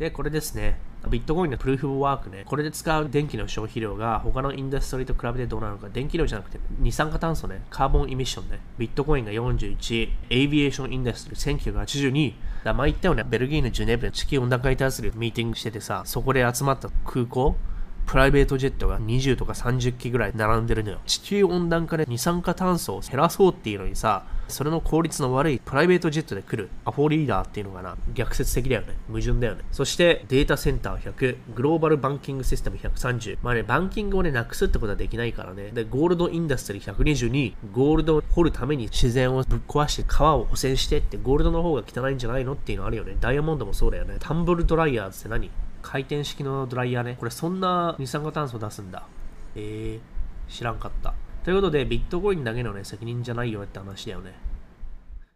で、これですね。ビットコインの proof of work ね。これで使う電気の消費量が他の industry と比べてどうなのか。電気量じゃなくて二酸化炭素ね。 carbon emission ね。ビットコインが41、 aviation industry 1982。だ前言ったよね。ベルギーのジュネーブで地球温暖化に対するミーティングしててさ、そこで集まった空港プライベートジェットが20とか30機ぐらい並んでるのよ。地球温暖化で二酸化炭素を減らそうっていうのにさ、それの効率の悪いプライベートジェットで来るアホリーダーっていうのかな？逆説的だよね。矛盾だよね。そしてデータセンター100、 global banking system 130。まあね、 banking をね、なくすってことはできないからね。で、 gold industry 122、ゴールドを掘るために自然をぶっ壊して川を汚染してって、ゴールドの方が汚いんじゃないのっていうのあるよね。ダイヤモンドもそうだよね。タンブルドライヤーって何？回転式のドライヤーね。これそんな二酸化炭素出すんだ。えー、知らんかった。ということで、ビットコインだけのね、責任じゃないよって話だよね。